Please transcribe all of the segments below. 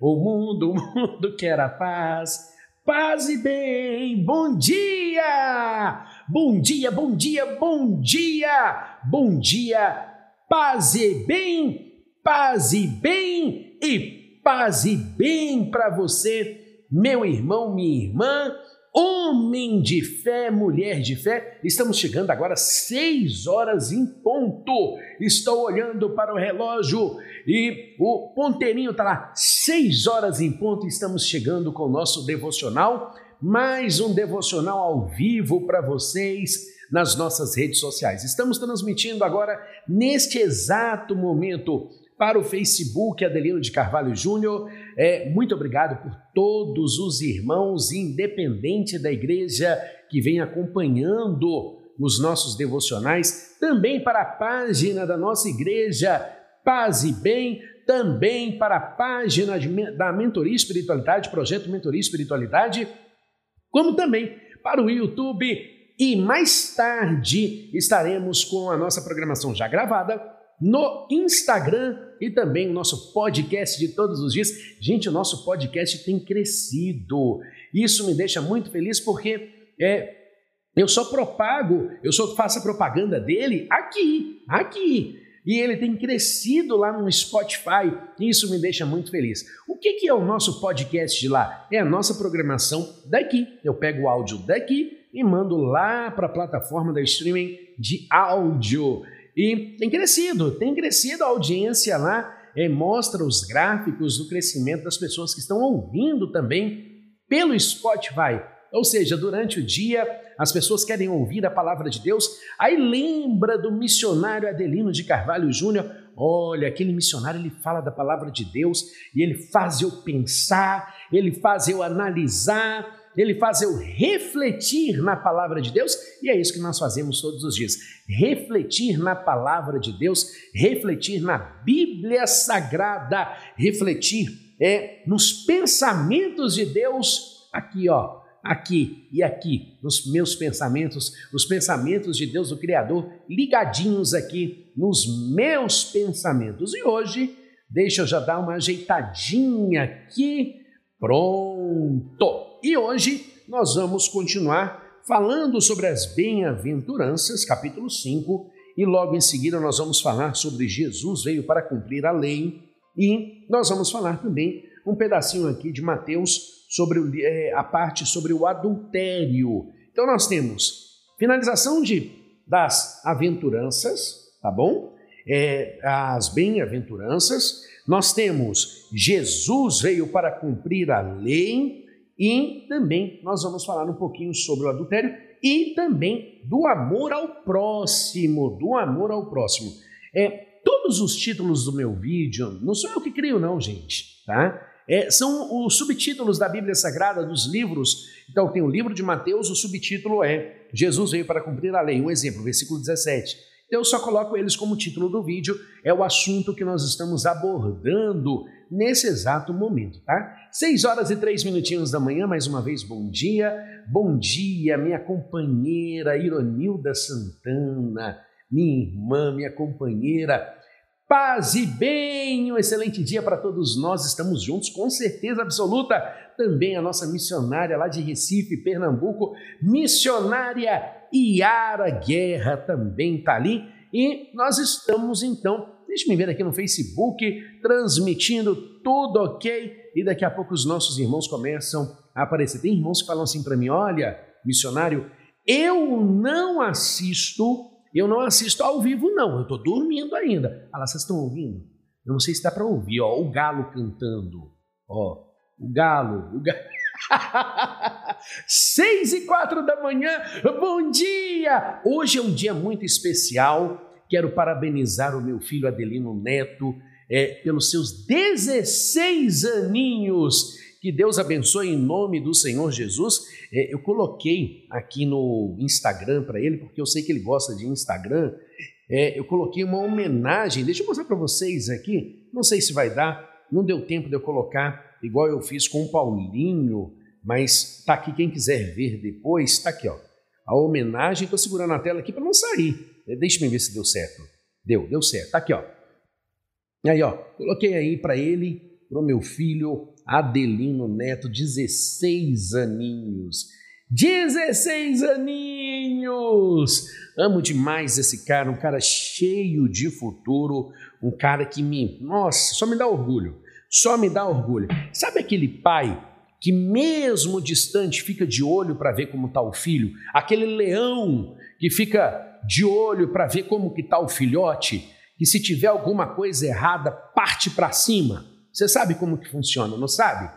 O mundo, o mundo quer a paz. Paz e bem. Bom dia! Bom dia, bom dia, bom dia! Bom dia! Paz e bem, paz e bem e paz e bem para você, meu irmão, minha irmã, homem de fé, mulher de fé. Estamos chegando agora às seis horas em ponto. Estou olhando para o relógio e o ponteirinho está lá, seis horas em ponto. Estamos chegando com o nosso devocional, mais um devocional ao vivo para vocês nas nossas redes sociais. Estamos transmitindo agora, neste exato momento, para o Facebook Adelino de Carvalho Júnior. É, muito obrigado por todos os irmãos, independente da igreja, que vem acompanhando os nossos devocionais. Também para a página da nossa igreja, Paz e Bem. Também para a página da Mentoria Espiritualidade, Projeto Mentoria Espiritualidade. Como também para o YouTube e mais tarde estaremos com a nossa programação já gravada no Instagram e também o nosso podcast de todos os dias. Gente, o nosso podcast tem crescido. Isso me deixa muito feliz porque é, eu só propago, eu só faço a propaganda dele aqui, aqui. E ele tem crescido lá no Spotify. Isso me deixa muito feliz. O que, que é o nosso podcast de lá? É a nossa programação daqui. Eu pego o áudio daqui e mando lá para a plataforma da streaming de áudio. E tem crescido, tem crescido a audiência lá, é, mostra os gráficos do crescimento das pessoas que estão ouvindo também pelo Spotify. Ou seja, durante o dia as pessoas querem ouvir a palavra de Deus, aí lembra do missionário Adelino de Carvalho Júnior. Olha, aquele missionário ele fala da palavra de Deus e ele faz eu pensar, ele faz eu analisar, ele faz eu refletir na palavra de Deus, e é isso que nós fazemos todos os dias: refletir na palavra de Deus, refletir na Bíblia Sagrada, refletir é nos pensamentos de Deus aqui, ó, aqui e aqui, nos meus pensamentos, os pensamentos de Deus, o Criador, ligadinhos aqui nos meus pensamentos. E hoje, deixa eu já dar uma ajeitadinha aqui. Pronto! E hoje nós vamos continuar falando sobre as bem-aventuranças, capítulo 5, e logo em seguida nós vamos falar sobre Jesus veio para cumprir a lei, e nós vamos falar também um pedacinho aqui de Mateus sobre é, a parte sobre o adultério. Então nós temos finalização de das aventuranças, tá bom? É, as bem-aventuranças. Nós temos Jesus veio para cumprir a lei e também nós vamos falar um pouquinho sobre o adultério e também do amor ao próximo, do amor ao próximo. É, todos os títulos do meu vídeo, não sou eu que crio não, gente, tá? É, são os subtítulos da Bíblia Sagrada, dos livros. Então, tem o livro de Mateus, o subtítulo é Jesus veio para cumprir a lei. Um exemplo, versículo 17. Eu só coloco eles como título do vídeo, é o assunto que nós estamos abordando nesse exato momento, tá? Seis horas e três minutinhos da manhã, mais uma vez, bom dia. Bom dia, minha companheira Ironilda Santana, minha irmã, minha companheira Paz e bem, um excelente dia para todos nós. Estamos juntos, com certeza absoluta. Também a nossa missionária lá de Recife, Pernambuco, missionária Iara Guerra também está ali. E nós estamos então, deixa me ver aqui no Facebook, transmitindo tudo ok. E daqui a pouco os nossos irmãos começam a aparecer. Tem irmãos que falam assim para mim: olha, missionário, eu não assisto eu não assisto ao vivo, não. Eu estou dormindo ainda. Ah vocês estão ouvindo? Eu não sei se dá para ouvir, ó, o galo cantando. Ó, o galo, o galo. Seis e quatro da manhã, bom dia! Hoje é um dia muito especial. Quero parabenizar o meu filho Adelino Neto. é, pelos seus 16 aninhos. Que Deus abençoe em nome do Senhor Jesus. É, eu coloquei aqui no Instagram para ele, porque eu sei que ele gosta de Instagram. É, eu coloquei uma homenagem. Deixa eu mostrar para vocês aqui. Não sei se vai dar, não deu tempo de eu colocar, igual eu fiz com o Paulinho, mas tá aqui quem quiser ver depois, tá aqui, ó. A homenagem, estou segurando a tela aqui para não sair. É, deixa eu ver se deu certo. Deu, deu certo. Tá aqui, ó. Aí, ó, coloquei aí para ele, para o meu filho Adelino Neto, 16 aninhos. 16 aninhos! Amo demais esse cara, um cara cheio de futuro, um cara que me. Nossa, só me dá orgulho. Só me dá orgulho. Sabe aquele pai que, mesmo distante, fica de olho para ver como está o filho? Aquele leão que fica de olho para ver como que está o filhote? Que se tiver alguma coisa errada, parte para cima. Você sabe como que funciona, não sabe?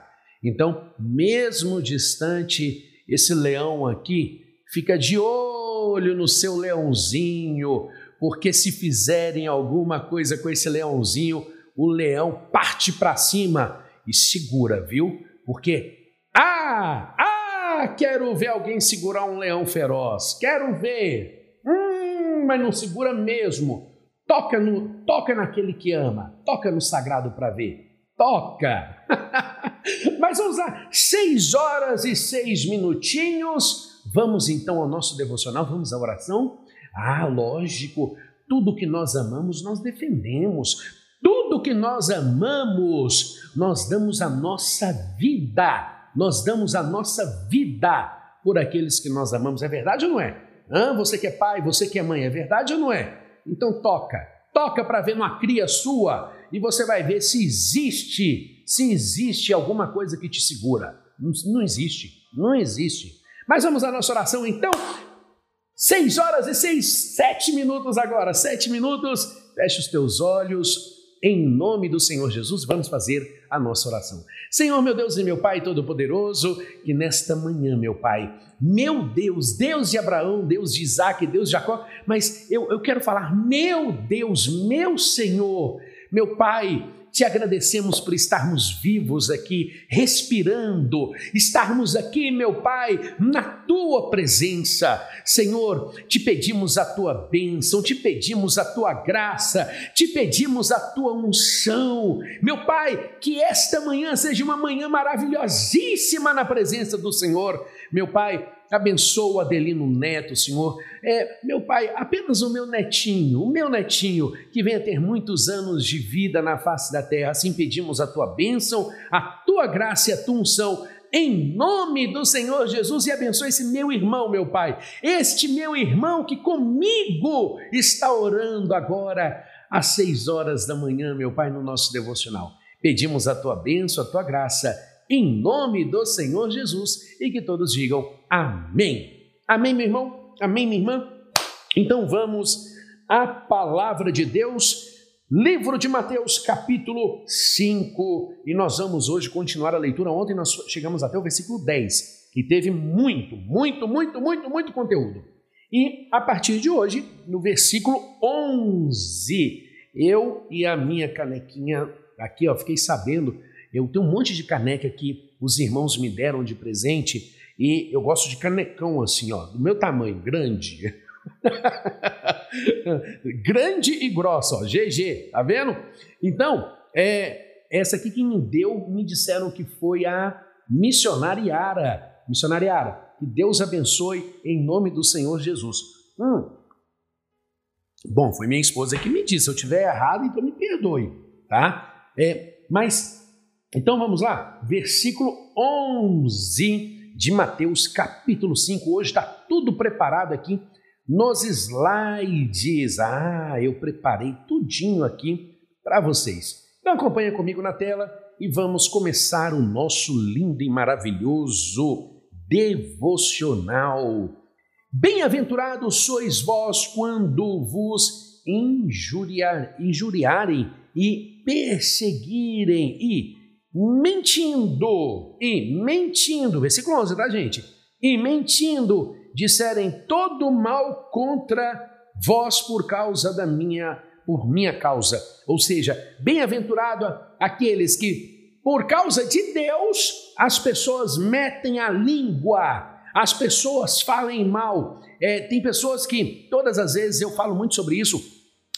Então, mesmo distante, esse leão aqui fica de olho no seu leãozinho, porque se fizerem alguma coisa com esse leãozinho, o leão parte para cima e segura, viu? Porque ah, ah, quero ver alguém segurar um leão feroz. Quero ver. Hum, mas não segura mesmo. Toca no, toca naquele que ama. Toca no sagrado para ver toca. Mas vamos lá, seis horas e seis minutinhos. Vamos então ao nosso devocional, vamos à oração? Ah, lógico, tudo que nós amamos, nós defendemos. Tudo que nós amamos, nós damos a nossa vida. Nós damos a nossa vida por aqueles que nós amamos. É verdade ou não é? Ah, você que é pai, você que é mãe, é verdade ou não é? Então toca, toca para ver uma cria sua e você vai ver se existe, se existe alguma coisa que te segura. Não, não existe, não existe. Mas vamos à nossa oração então. Seis horas e seis, sete minutos agora, sete minutos. Feche os teus olhos. Em nome do Senhor Jesus, vamos fazer a nossa oração. Senhor, meu Deus e meu Pai Todo-Poderoso, que nesta manhã, meu Pai, meu Deus, Deus de Abraão, Deus de Isaac, Deus de Jacó, mas eu, eu quero falar, meu Deus, meu Senhor, meu Pai, te agradecemos por estarmos vivos aqui, respirando, estarmos aqui, meu Pai, na tua presença. Senhor, te pedimos a tua bênção, te pedimos a tua graça, te pedimos a tua unção. Meu Pai, que esta manhã seja uma manhã maravilhosíssima na presença do Senhor. Meu Pai, abençoa o Adelino Neto, Senhor. É, meu pai, apenas o meu netinho, o meu netinho, que venha ter muitos anos de vida na face da terra. Assim pedimos a tua bênção, a tua graça e a tua unção. Em nome do Senhor Jesus e abençoe esse meu irmão, meu Pai, este meu irmão que comigo está orando agora às seis horas da manhã, meu Pai, no nosso devocional. Pedimos a tua bênção, a tua graça em nome do Senhor Jesus e que todos digam amém. Amém, meu irmão? Amém, minha irmã? Então vamos à palavra de Deus, livro de Mateus, capítulo 5, e nós vamos hoje continuar a leitura. Ontem nós chegamos até o versículo 10, que teve muito, muito, muito, muito, muito conteúdo. E a partir de hoje, no versículo 11, eu e a minha canequinha aqui, ó, fiquei sabendo eu tenho um monte de caneca que os irmãos me deram de presente e eu gosto de canecão assim, ó, do meu tamanho, grande. grande e grossa, ó, GG, tá vendo? Então, é, essa aqui que me deu, me disseram que foi a missionariara. Missionariara, que Deus abençoe em nome do Senhor Jesus. Hum. Bom, foi minha esposa que me disse. Se eu tiver errado, então me perdoe, tá? É, mas então vamos lá, versículo 11 de Mateus, capítulo 5. Hoje está tudo preparado aqui nos slides. Ah, eu preparei tudinho aqui para vocês. Então acompanha comigo na tela e vamos começar o nosso lindo e maravilhoso devocional. Bem-aventurados sois vós quando vos injuriar, injuriarem e perseguirem e mentindo, e mentindo, versículo 11, tá, gente? E mentindo, disserem todo mal contra vós por causa da minha por minha causa. Ou seja, bem-aventurado aqueles que, por causa de Deus, as pessoas metem a língua, as pessoas falem mal. É, tem pessoas que, todas as vezes, eu falo muito sobre isso,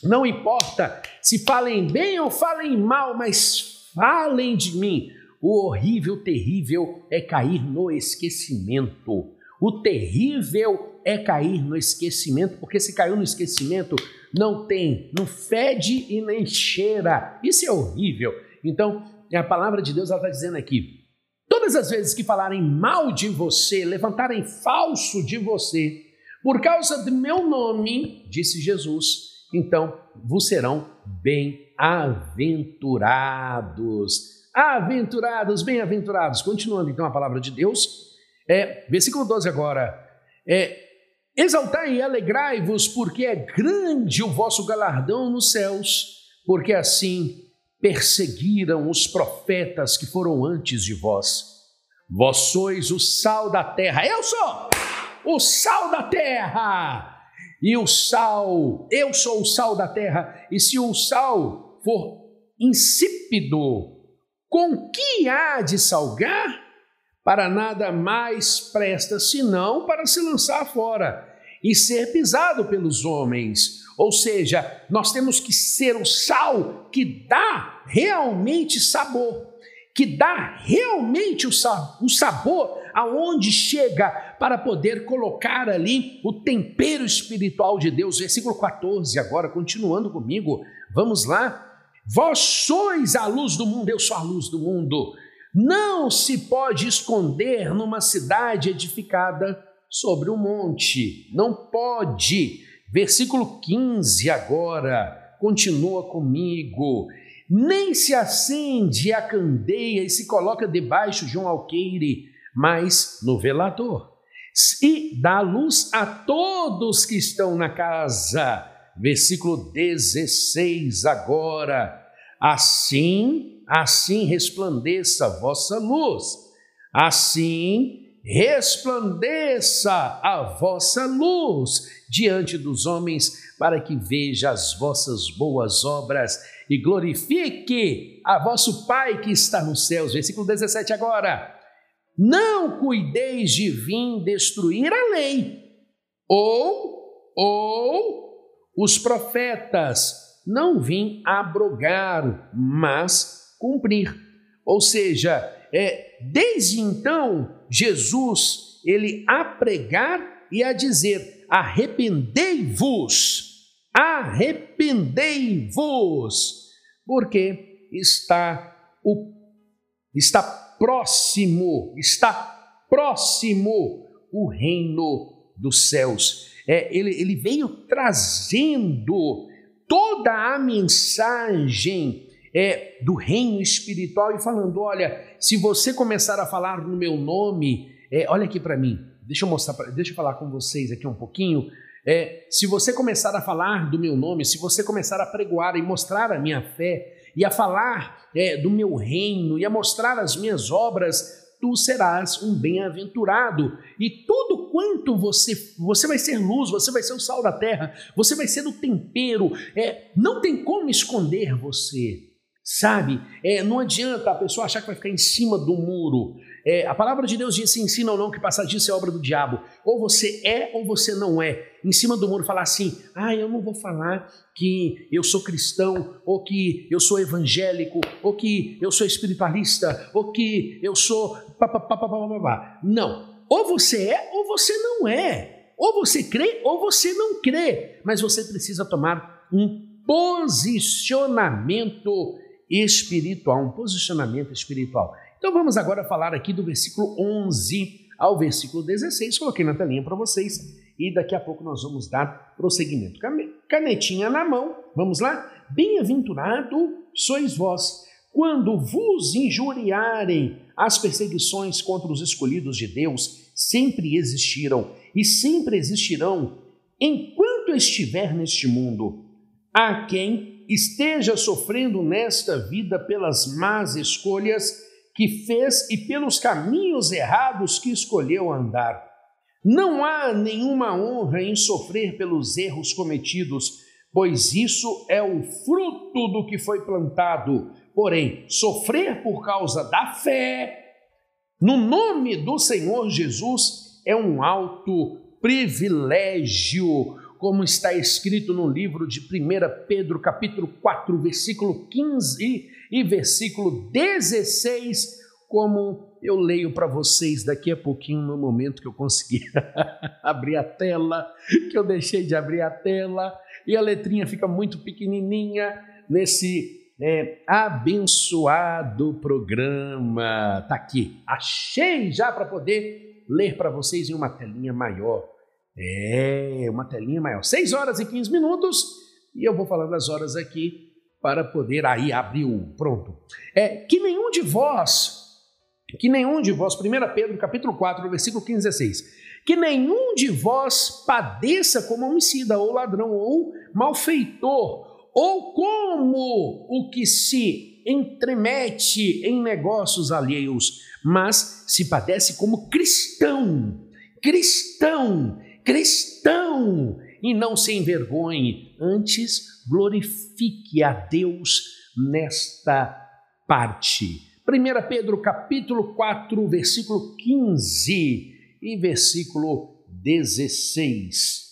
não importa se falem bem ou falem mal, mas falem de mim. O horrível, terrível é cair no esquecimento. O terrível é cair no esquecimento, porque se caiu no esquecimento, não tem, não fede e nem cheira. Isso é horrível. Então, a palavra de Deus está dizendo aqui: todas as vezes que falarem mal de você, levantarem falso de você, por causa do meu nome, disse Jesus, então vos serão bem-aventurados. Aventurados, bem-aventurados. Continuando então a palavra de Deus, é, versículo 12 agora. É, Exaltai e alegrai-vos, porque é grande o vosso galardão nos céus, porque assim perseguiram os profetas que foram antes de vós. Vós sois o sal da terra. Eu sou o sal da terra. E o sal, eu sou o sal da terra. E se o sal for insípido, com que há de salgar? para nada mais presta senão para se lançar fora e ser pisado pelos homens. Ou seja, nós temos que ser o sal que dá realmente sabor, que dá realmente o, sabor aonde chega para poder colocar ali o tempero espiritual de Deus. Versículo 14, agora, continuando comigo, vamos lá. Vós sois a luz do mundo, eu sou a luz do mundo. Não se pode esconder numa cidade edificada sobre um monte. Não pode. Versículo 15 agora, continua comigo. Nem se acende a candeia e se coloca debaixo de um alqueire, mas no velador. E dá luz a todos que estão na casa. Versículo 16 agora. Assim assim resplandeça a vossa luz, assim resplandeça a vossa luz diante dos homens, para que veja as vossas boas obras e glorifique a vosso Pai que está nos céus. Versículo 17 agora. Não cuideis de vir destruir a lei, ou, ou os profetas, não vim abrogar, mas cumprir. Ou seja, é, desde então, Jesus, ele a pregar e a dizer: arrependei-vos, arrependei-vos, porque está o está próximo, está próximo o reino dos céus. É, ele, ele veio trazendo toda a mensagem é, do reino espiritual e falando: olha, se você começar a falar no meu nome, é, olha aqui para mim, deixa eu mostrar, pra, deixa eu falar com vocês aqui um pouquinho. É, se você começar a falar do meu nome, se você começar a pregoar e mostrar a minha fé, e a falar é, do meu reino, e a mostrar as minhas obras, tu serás um bem-aventurado. E tudo quanto você você vai ser luz, você vai ser o sal da terra, você vai ser o tempero. É, não tem como esconder você. Sabe? É, não adianta a pessoa achar que vai ficar em cima do muro. É, a palavra de Deus diz: ensina ou não que passar disso é obra do diabo. Ou você é ou você não é. Em cima do muro falar assim: ah, eu não vou falar que eu sou cristão, ou que eu sou evangélico, ou que eu sou espiritualista, ou que eu sou. Não. Ou você é ou você não é. Ou você crê ou você não crê. Mas você precisa tomar um posicionamento espiritual, um posicionamento espiritual. Então vamos agora falar aqui do versículo 11 ao versículo 16. Coloquei na telinha para vocês e daqui a pouco nós vamos dar prosseguimento. Canetinha na mão, vamos lá? Bem-aventurado sois vós quando vos injuriarem. As perseguições contra os escolhidos de Deus sempre existiram e sempre existirão enquanto estiver neste mundo. A quem esteja sofrendo nesta vida pelas más escolhas que fez e pelos caminhos errados que escolheu andar. Não há nenhuma honra em sofrer pelos erros cometidos, pois isso é o fruto do que foi plantado. Porém, sofrer por causa da fé, no nome do Senhor Jesus, é um alto privilégio, como está escrito no livro de 1 Pedro, capítulo 4, versículo 15 e versículo 16, como eu leio para vocês daqui a pouquinho, no momento que eu conseguir abrir a tela, que eu deixei de abrir a tela, e a letrinha fica muito pequenininha nesse é, abençoado programa. Tá aqui, achei já para poder ler para vocês em uma telinha maior. É, uma telinha maior. 6 horas e 15 minutos, e eu vou falando as horas aqui para poder aí abrir o pronto. É que nenhum de vós, que nenhum de vós, 1 Pedro capítulo 4, versículo 15 e 16, que nenhum de vós padeça como homicida ou ladrão ou malfeitor ou como o que se entremete em negócios alheios, mas se padece como cristão, cristão, cristão, e não se envergonhe, antes glorifique a Deus nesta parte. 1 Pedro capítulo 4, versículo 15 e versículo 16.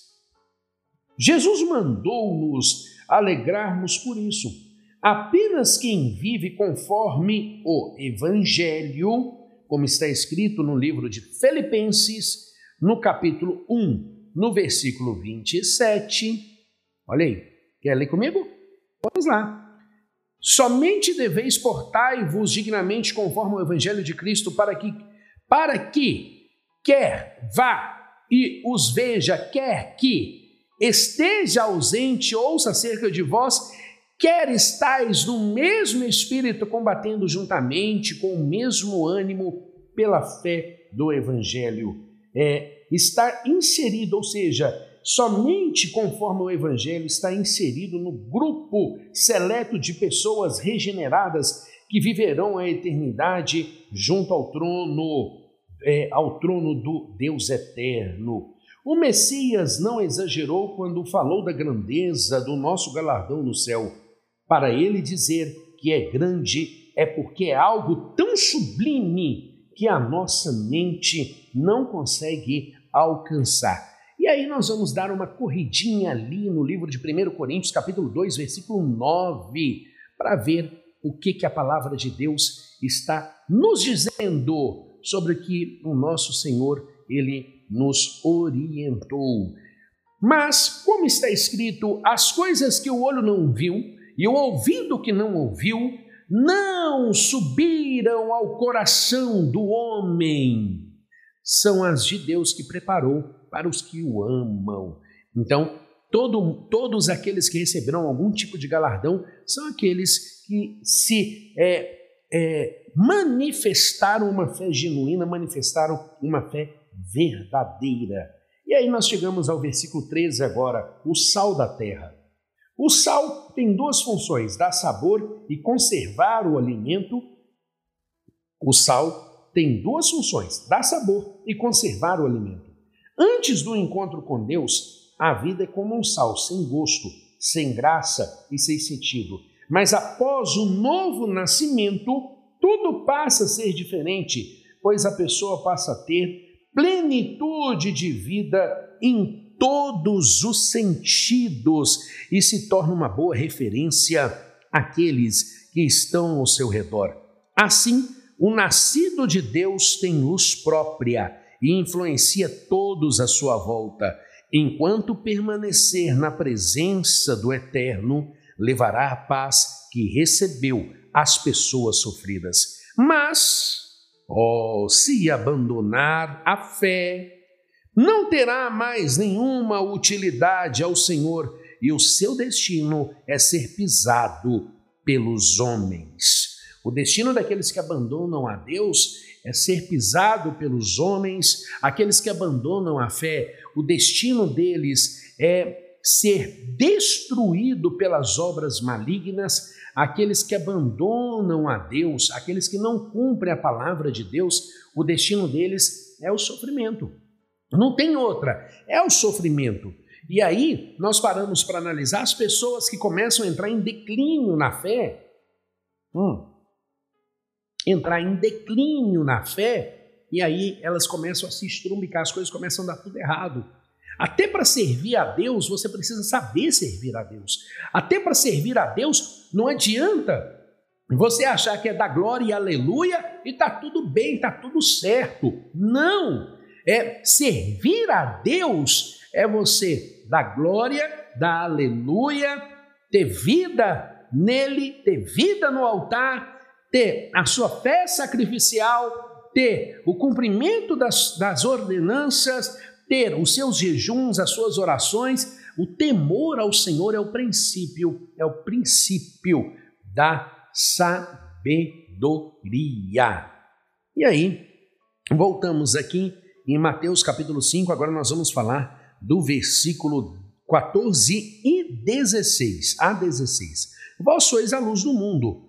Jesus mandou-nos alegrarmos por isso. Apenas quem vive conforme o Evangelho, como está escrito no livro de Filipenses, no capítulo 1, no versículo 27. Olha aí, quer ler comigo? Vamos lá. Somente deveis portai-vos dignamente conforme o Evangelho de Cristo, para que, para que, quer vá e os veja, quer que esteja ausente, ouça acerca de vós, quer estáis no mesmo espírito, combatendo juntamente com o mesmo ânimo pela fé do Evangelho. É, estar inserido, ou seja, somente conforme o Evangelho está inserido no grupo seleto de pessoas regeneradas que viverão a eternidade junto ao trono, é, ao trono do Deus eterno. O Messias não exagerou quando falou da grandeza do nosso galardão no céu. Para ele dizer que é grande é porque é algo tão sublime que a nossa mente não consegue alcançar. E aí nós vamos dar uma corridinha ali no livro de 1 Coríntios, capítulo 2, versículo 9, para ver o que, que a palavra de Deus está nos dizendo sobre que o nosso Senhor, ele nos orientou. Mas, como está escrito, as coisas que o olho não viu e o ouvido que não ouviu não subiram ao coração do homem, são as de Deus que preparou para os que o amam. Então, todo, todos aqueles que receberão algum tipo de galardão são aqueles que se é, é, manifestaram uma fé genuína, manifestaram uma fé verdadeira. E aí nós chegamos ao versículo 13 agora, o sal da terra. O sal tem duas funções: dar sabor e conservar o alimento. O sal tem duas funções: dar sabor e conservar o alimento. Antes do encontro com Deus, a vida é como um sal sem gosto, sem graça e sem sentido. Mas após o novo nascimento, tudo passa a ser diferente, pois a pessoa passa a ter plenitude de vida em todos os sentidos e se torna uma boa referência àqueles que estão ao seu redor. Assim, o nascido de Deus tem luz própria e influencia todos à sua volta. Enquanto permanecer na presença do Eterno, levará a paz que recebeu às pessoas sofridas. Mas Oh, se abandonar a fé, não terá mais nenhuma utilidade ao Senhor e o seu destino é ser pisado pelos homens. O destino daqueles que abandonam a Deus é ser pisado pelos homens, aqueles que abandonam a fé, o destino deles é ser destruído pelas obras malignas, aqueles que abandonam a Deus, aqueles que não cumprem a palavra de Deus, o destino deles é o sofrimento. Não tem outra, é o sofrimento. E aí nós paramos para analisar as pessoas que começam a entrar em declínio na fé. Hum, entrar em declínio na fé, e aí elas começam a se estrumbicar, as coisas começam a dar tudo errado. Até para servir a Deus, você precisa saber servir a Deus. Até para servir a Deus, não adianta você achar que é da glória e aleluia e tá tudo bem, tá tudo certo. Não! É servir a Deus é você dar glória, dar aleluia, ter vida nele, ter vida no altar, ter a sua fé sacrificial, ter o cumprimento das, das ordenanças, ter os seus jejuns, as suas orações. O temor ao Senhor é o princípio, é o princípio da sabedoria. E aí, voltamos aqui em Mateus capítulo 5, agora nós vamos falar do versículo 14 e 16 a 16. Vós sois a luz do mundo.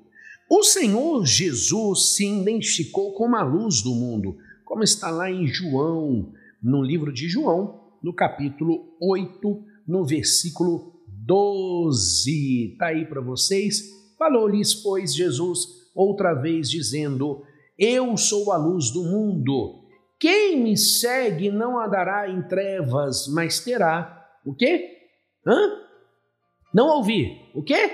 O Senhor Jesus se identificou como a luz do mundo, como está lá em João, no livro de João, no capítulo 8, no versículo 12. Está aí para vocês. Falou-lhes, pois, Jesus outra vez, dizendo: Eu sou a luz do mundo. Quem me segue não andará em trevas, mas terá o quê? Hã? Não ouvi. O quê?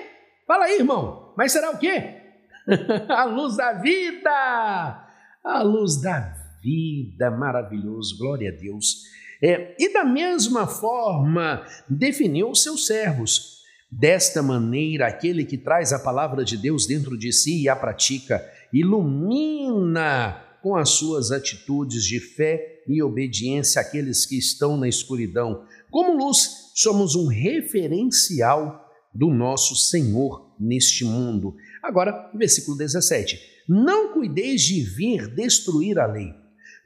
Fala aí, irmão. Mas será o quê? a luz da vida. A luz da vida. Maravilhoso. Glória a Deus. É, e da mesma forma definiu os seus servos Desta maneira, aquele que traz a palavra de Deus dentro de si e a pratica, ilumina com as suas atitudes de fé e obediência aqueles que estão na escuridão. Como luz, somos um referencial do nosso Senhor neste mundo. Agora, versículo 17: Não cuideis de vir destruir a lei.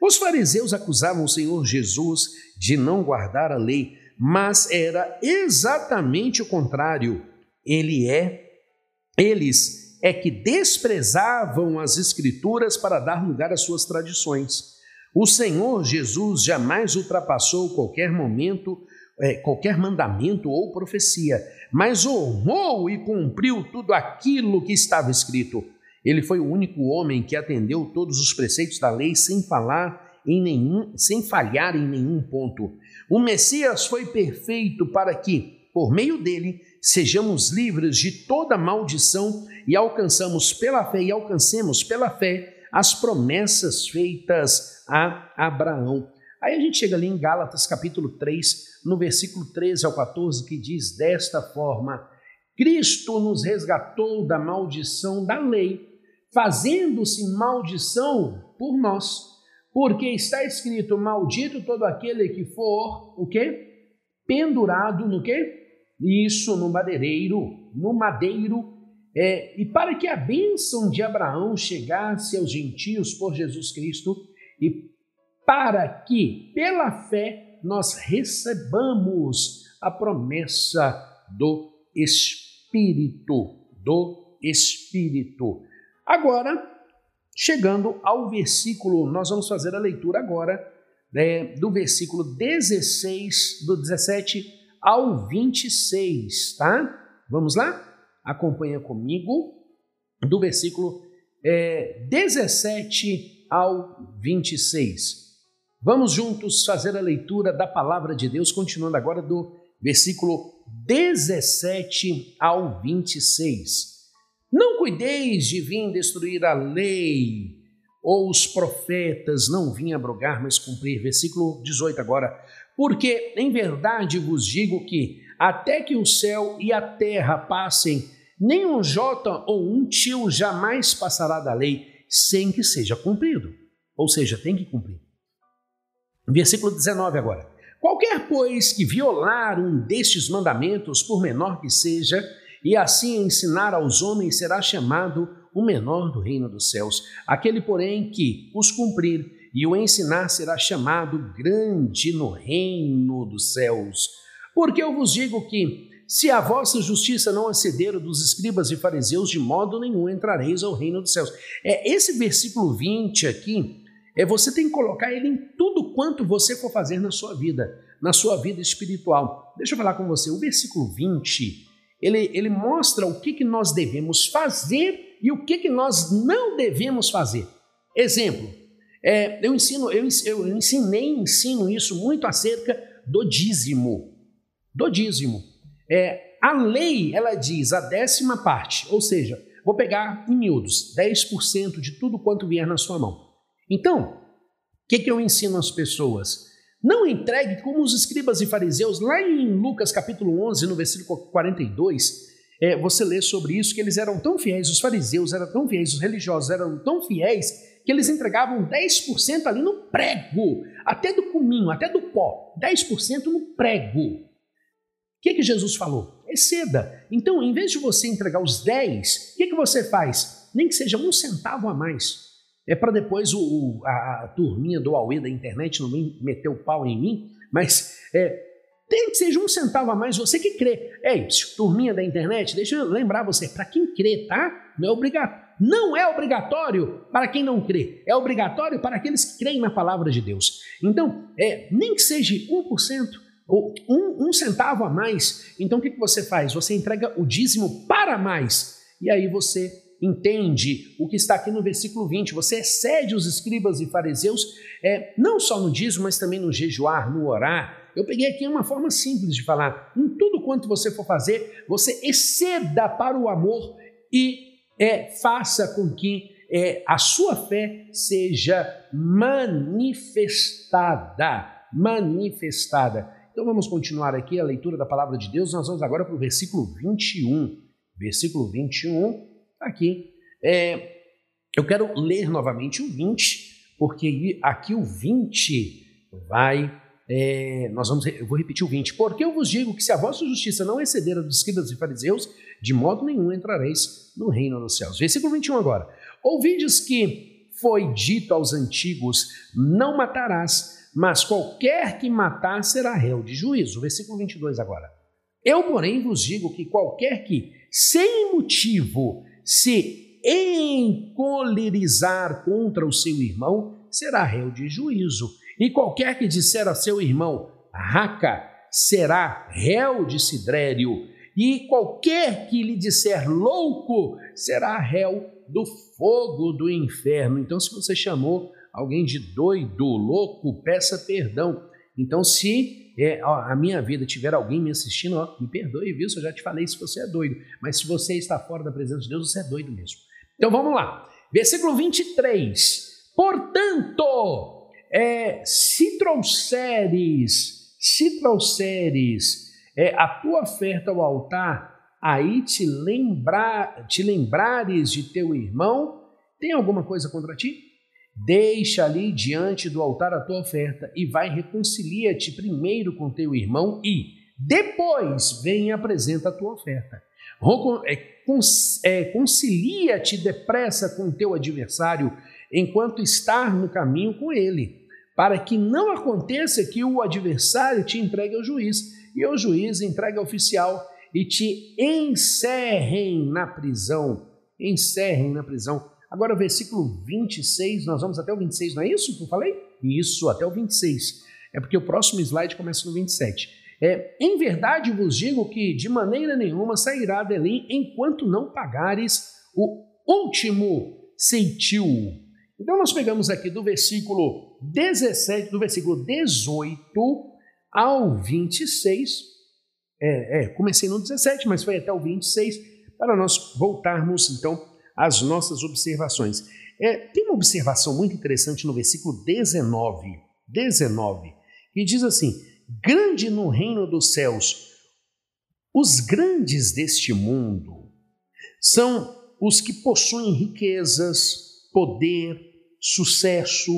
Os fariseus acusavam o Senhor Jesus de não guardar a lei, mas era exatamente o contrário. Ele é, eles é que desprezavam as escrituras para dar lugar às suas tradições. O Senhor Jesus jamais ultrapassou qualquer momento, é, qualquer mandamento ou profecia, mas honrou e cumpriu tudo aquilo que estava escrito. Ele foi o único homem que atendeu todos os preceitos da lei sem falar em nenhum, sem falhar em nenhum ponto. O Messias foi perfeito para que, por meio dele, sejamos livres de toda maldição e alcançamos pela fé e alcancemos pela fé as promessas feitas a Abraão. Aí a gente chega ali em Gálatas capítulo 3, no versículo 13 ao 14, que diz desta forma: Cristo nos resgatou da maldição da lei, fazendo-se maldição por nós porque está escrito: Maldito todo aquele que for o quê? Pendurado no quê? Isso, no madeireiro, no madeiro. É, e para que a bênção de Abraão chegasse aos gentios por Jesus Cristo, e para que, pela fé, nós recebamos a promessa do Espírito, do Espírito. Agora, Chegando ao versículo, nós vamos fazer a leitura agora né, do versículo 16, do 17 ao 26, tá? Vamos lá? Acompanha comigo, do versículo é, 17 ao 26. Vamos juntos fazer a leitura da palavra de Deus, continuando agora do versículo 17 ao 26. Não cuideis de vir destruir a lei, ou os profetas não vim abrogar, mas cumprir. Versículo 18 agora. Porque em verdade vos digo que, até que o céu e a terra passem, nem um jota ou um tio jamais passará da lei, sem que seja cumprido. Ou seja, tem que cumprir. Versículo 19 agora. Qualquer, pois, que violar um destes mandamentos, por menor que seja, e assim ensinar aos homens será chamado o menor do reino dos céus. Aquele, porém, que os cumprir e o ensinar será chamado grande no reino dos céus. Porque eu vos digo que, se a vossa justiça não aceder dos escribas e fariseus, de modo nenhum entrareis ao reino dos céus. É esse versículo 20 aqui, é você tem que colocar ele em tudo quanto você for fazer na sua vida. na sua vida espiritual. Deixa eu falar com você, o versículo 20, ele, ele mostra o que, que nós devemos fazer e o que, que nós não devemos fazer. Exemplo, é, eu ensino, eu, eu ensinei, ensino isso muito acerca do dízimo. Do dízimo. É, a lei, ela diz a décima parte, ou seja, vou pegar em miúdos, 10% de tudo quanto vier na sua mão. Então, o que, que eu ensino às pessoas? Não entregue como os escribas e fariseus, lá em Lucas capítulo 11, no versículo 42, é, você lê sobre isso, que eles eram tão fiéis, os fariseus eram tão fiéis, os religiosos eram tão fiéis, que eles entregavam 10% ali no prego, até do cominho, até do pó, 10% no prego. O que, que Jesus falou? Exceda. Então, em vez de você entregar os 10, o que, que você faz? Nem que seja um centavo a mais. É para depois o, a, a, turminha do Aue da internet não meter o pau em mim, mas é, tem que seja um centavo a mais, você que crê. Ei, turminha da internet, deixa eu lembrar você, para quem crê, tá? Não é obrigatório. Não é obrigatório para quem não crê, é obrigatório para aqueles que creem na palavra de Deus. Então, é, nem que seja 1%, ou um, um centavo a mais, então o que, que você faz? Você entrega o dízimo para mais, e aí você entende o que está aqui no versículo 20. Você excede os escribas e fariseus, é, não só no dízimo, mas também no jejuar, no orar. Eu peguei aqui uma forma simples de falar. Em tudo quanto você for fazer, você exceda para o amor e é, faça com que é, a sua fé seja manifestada. Manifestada. Então vamos continuar aqui a leitura da palavra de Deus. Nós vamos agora para o versículo 21. Versículo 21 aqui. É, eu quero ler novamente o 20, porque aqui o 20 vai. É, nós vamos, eu vou repetir o 20. Porque eu vos digo que se a vossa justiça não exceder a dos escribas e fariseus, de modo nenhum entrareis no reino dos céus. Versículo 21 agora. Ouvides que foi dito aos antigos: Não matarás, mas qualquer que matar será réu de juízo. Versículo 22 agora. Eu, porém, vos digo que qualquer que, sem motivo, se encolerizar contra o seu irmão, será réu de juízo. E qualquer que disser a seu irmão, raca, será réu de sidrério. E qualquer que lhe disser louco, será réu do fogo do inferno. Então, se você chamou alguém de doido, louco, peça perdão. Então, se é, ó, a minha vida tiver alguém me assistindo, ó, me perdoe, viu? Se eu já te falei se você é doido. Mas se você está fora da presença de Deus, você é doido mesmo. Então vamos lá. Versículo 23. Portanto, é, se trouxeres, se trouxeres é, a tua oferta ao altar, aí te, lembrar, te lembrares de teu irmão, tem alguma coisa contra ti? Deixa ali diante do altar a tua oferta e vai reconcilia-te primeiro com teu irmão e depois vem e apresenta a tua oferta. É, é, concilia-te depressa com teu adversário enquanto estar no caminho com ele, para que não aconteça que o adversário te entregue ao juiz e o juiz entregue ao oficial e te encerrem na prisão. Encerrem na prisão Agora, versículo 26, nós vamos até o 26, não é isso que eu falei? Isso, até o 26. É porque o próximo slide começa no 27. É, em verdade vos digo que de maneira nenhuma sairá dele enquanto não pagares o último ceitil. Então nós pegamos aqui do versículo 17, do versículo 18 ao 26. É, é, comecei no 17, mas foi até o 26, para nós voltarmos então as nossas observações. É, tem uma observação muito interessante no versículo 19, 19, que diz assim: Grande no reino dos céus, os grandes deste mundo são os que possuem riquezas, poder, sucesso,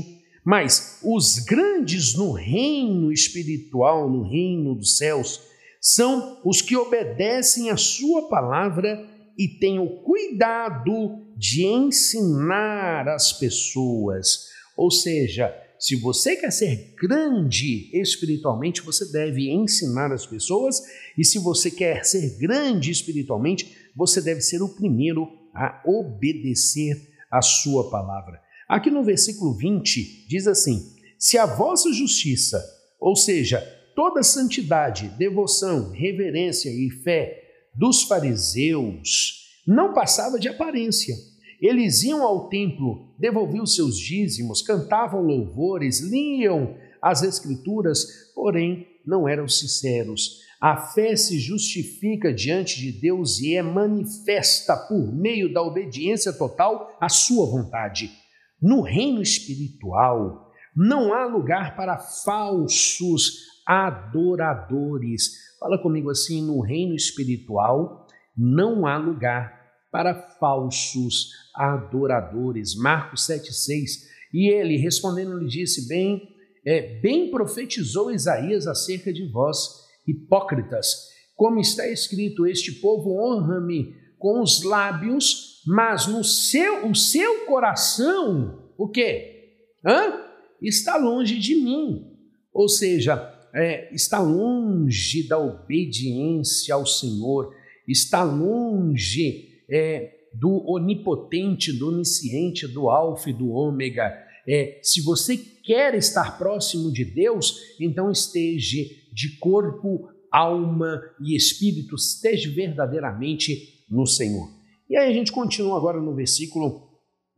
mas os grandes no reino espiritual, no reino dos céus, são os que obedecem a sua palavra e tenha o cuidado de ensinar as pessoas. Ou seja, se você quer ser grande espiritualmente, você deve ensinar as pessoas, e se você quer ser grande espiritualmente, você deve ser o primeiro a obedecer a sua palavra. Aqui no versículo 20 diz assim: Se a vossa justiça, ou seja, toda santidade, devoção, reverência e fé dos fariseus não passava de aparência. Eles iam ao templo, devolviam seus dízimos, cantavam louvores, liam as escrituras, porém não eram sinceros. A fé se justifica diante de Deus e é manifesta por meio da obediência total à sua vontade. No reino espiritual, não há lugar para falsos adoradores. Fala comigo assim: no reino espiritual não há lugar para falsos adoradores. Marcos 7,6. E ele, respondendo, lhe disse: Bem, é, bem profetizou Isaías acerca de vós, hipócritas, como está escrito: Este povo honra-me com os lábios, mas no seu, o seu coração, o quê? Hã? Está longe de mim. Ou seja, é, está longe da obediência ao Senhor, está longe é, do onipotente, do onisciente, do alfa e do ômega. É, se você quer estar próximo de Deus, então esteja de corpo, alma e espírito, esteja verdadeiramente no Senhor. E aí a gente continua agora no versículo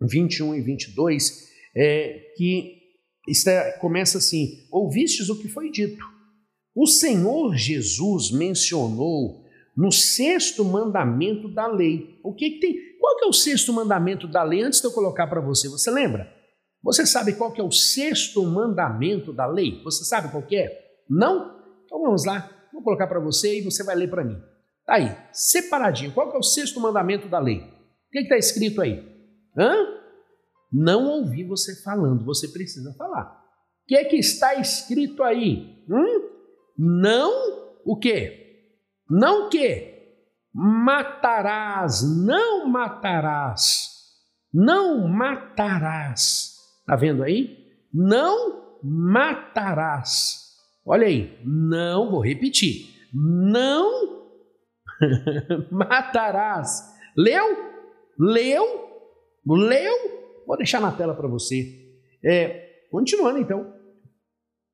21 e 22, é, que está, começa assim: Ouvistes o que foi dito. O Senhor Jesus mencionou no sexto mandamento da lei. O que, que tem? Qual que é o sexto mandamento da lei? Antes de eu colocar para você, você lembra? Você sabe qual que é o sexto mandamento da lei? Você sabe qual que é? Não? Então vamos lá, vou colocar para você e você vai ler para mim. Tá aí, separadinho. Qual que é o sexto mandamento da lei? O que está escrito aí? Hã? Não ouvi você falando, você precisa falar. O que é que está escrito aí? Hum? Não o quê? Não o quê? Matarás, não matarás. Não matarás. Está vendo aí? Não matarás. Olha aí, não, vou repetir. Não matarás. Leu? Leu? Leu? Vou deixar na tela para você. É, continuando então.